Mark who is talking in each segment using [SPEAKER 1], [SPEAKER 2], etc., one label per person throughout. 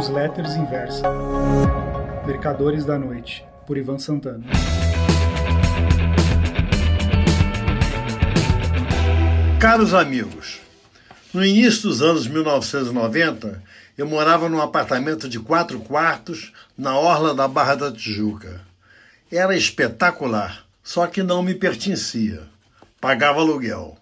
[SPEAKER 1] Newsletters Inversa. Mercadores da Noite, por Ivan Santana.
[SPEAKER 2] Caros amigos, no início dos anos 1990, eu morava num apartamento de quatro quartos na orla da Barra da Tijuca. Era espetacular, só que não me pertencia. Pagava aluguel.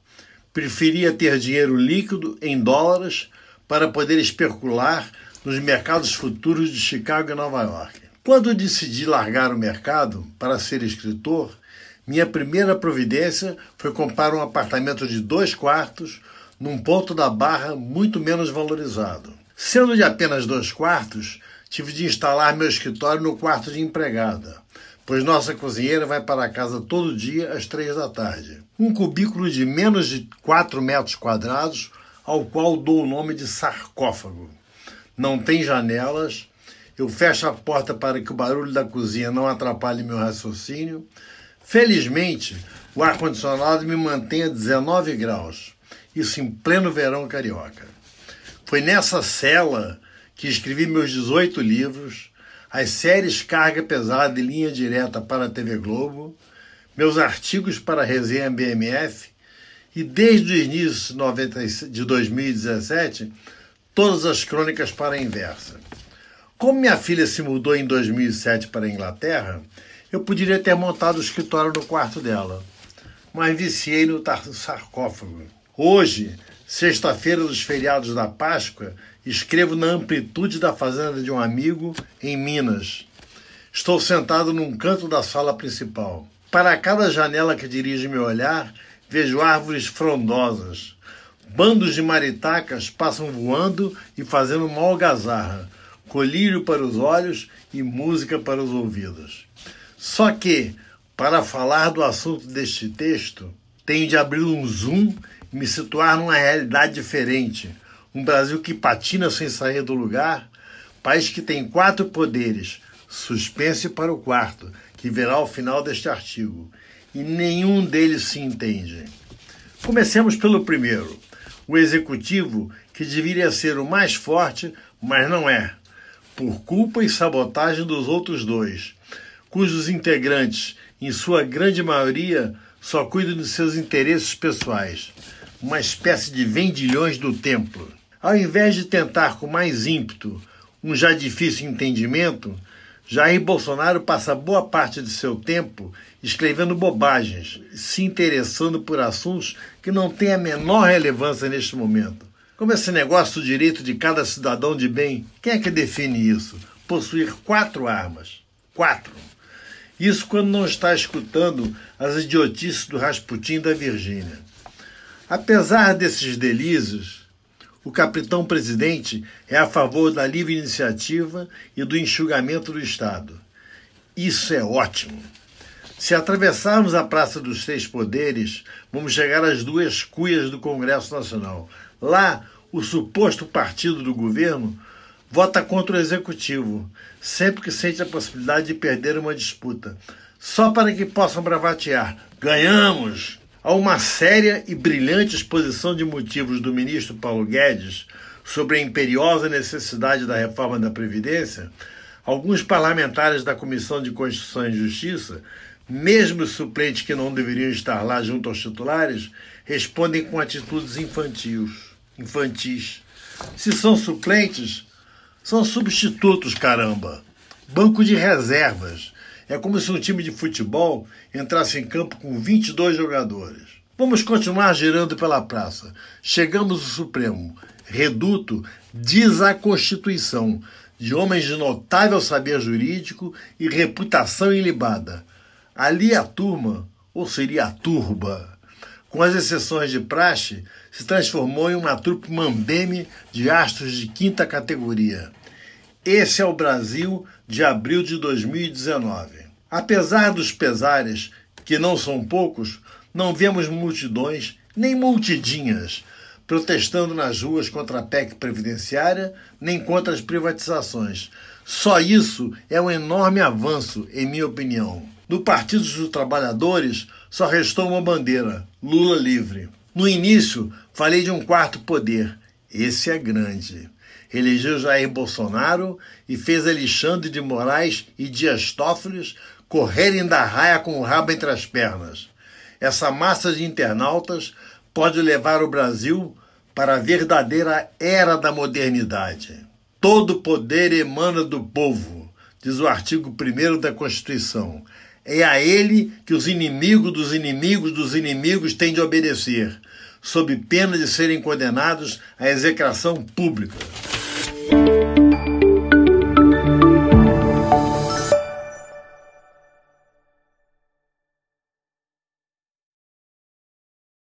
[SPEAKER 2] Preferia ter dinheiro líquido em dólares para poder especular nos mercados futuros de Chicago e Nova York. Quando decidi largar o mercado para ser escritor, minha primeira providência foi comprar um apartamento de dois quartos num ponto da Barra muito menos valorizado. Sendo de apenas dois quartos, tive de instalar meu escritório no quarto de empregada, pois nossa cozinheira vai para casa todo dia às três da tarde. Um cubículo de menos de 4 metros quadrados, ao qual dou o nome de sarcófago. Não tem janelas, eu fecho a porta para que o barulho da cozinha não atrapalhe meu raciocínio. Felizmente, o ar-condicionado me mantém a 19 graus, isso em pleno verão carioca. Foi nessa cela que escrevi meus 18 livros, as séries Carga Pesada e Linha Direta para a TV Globo, meus artigos para a resenha BMF e desde o início de 2017, todas as crônicas para a inversa. Como minha filha se mudou em 2007 para a Inglaterra, eu poderia ter montado o escritório no quarto dela, mas viciei no sarcófago. Hoje, sexta-feira dos feriados da Páscoa, escrevo na amplitude da fazenda de um amigo em Minas. Estou sentado num canto da sala principal. Para cada janela que dirige meu olhar, vejo árvores frondosas. Bandos de maritacas passam voando e fazendo uma algazarra, colírio para os olhos e música para os ouvidos. Só que, para falar do assunto deste texto, tenho de abrir um zoom e me situar numa realidade diferente. Um Brasil que patina sem sair do lugar, país que tem quatro poderes, suspense para o quarto, que verá ao final deste artigo, e nenhum deles se entende. Comecemos pelo primeiro, o executivo, que deveria ser o mais forte, mas não é, por culpa e sabotagem dos outros dois, cujos integrantes, em sua grande maioria, só cuidam de seus interesses pessoais, uma espécie de vendilhões do templo. Ao invés de tentar com mais ímpeto um já difícil entendimento, Jair Bolsonaro passa boa parte de seu tempo escrevendo bobagens, se interessando por assuntos que não têm a menor relevância neste momento. Como esse negócio do direito de cada cidadão de bem, quem é que define isso? Possuir quatro armas. Quatro. Isso quando não está escutando as idiotices do Rasputin da Virgínia. Apesar desses delícios, o capitão presidente é a favor da livre iniciativa e do enxugamento do Estado. Isso é ótimo. Se atravessarmos a Praça dos Três Poderes, vamos chegar às duas cuias do Congresso Nacional. Lá, o suposto partido do governo vota contra o executivo, sempre que sente a possibilidade de perder uma disputa, só para que possam bravatear: ganhamos! Há uma séria e brilhante exposição de motivos do ministro Paulo Guedes sobre a imperiosa necessidade da reforma da Previdência, alguns parlamentares da Comissão de Constituição e Justiça, mesmo suplentes que não deveriam estar lá junto aos titulares, respondem com atitudes infantis. infantis. Se são suplentes, são substitutos, caramba. Banco de reservas é como se um time de futebol entrasse em campo com 22 jogadores. Vamos continuar girando pela praça. Chegamos ao Supremo. Reduto diz a Constituição, de homens de notável saber jurídico e reputação ilibada. Ali a turma, ou seria a turba, com as exceções de praxe, se transformou em uma trupe mambeme de astros de quinta categoria. Esse é o Brasil de abril de 2019. Apesar dos pesares, que não são poucos, não vemos multidões nem multidinhas protestando nas ruas contra a PEC previdenciária nem contra as privatizações. Só isso é um enorme avanço, em minha opinião. No Partido dos Trabalhadores só restou uma bandeira: Lula livre. No início, falei de um quarto poder. Esse é grande. elegeu Jair Bolsonaro e fez Alexandre de Moraes e Dias Toffoli correrem da raia com o rabo entre as pernas. Essa massa de internautas pode levar o Brasil para a verdadeira era da modernidade. Todo poder emana do povo, diz o artigo 1 da Constituição. É a ele que os inimigos dos inimigos dos inimigos têm de obedecer, sob pena de serem condenados à execração pública.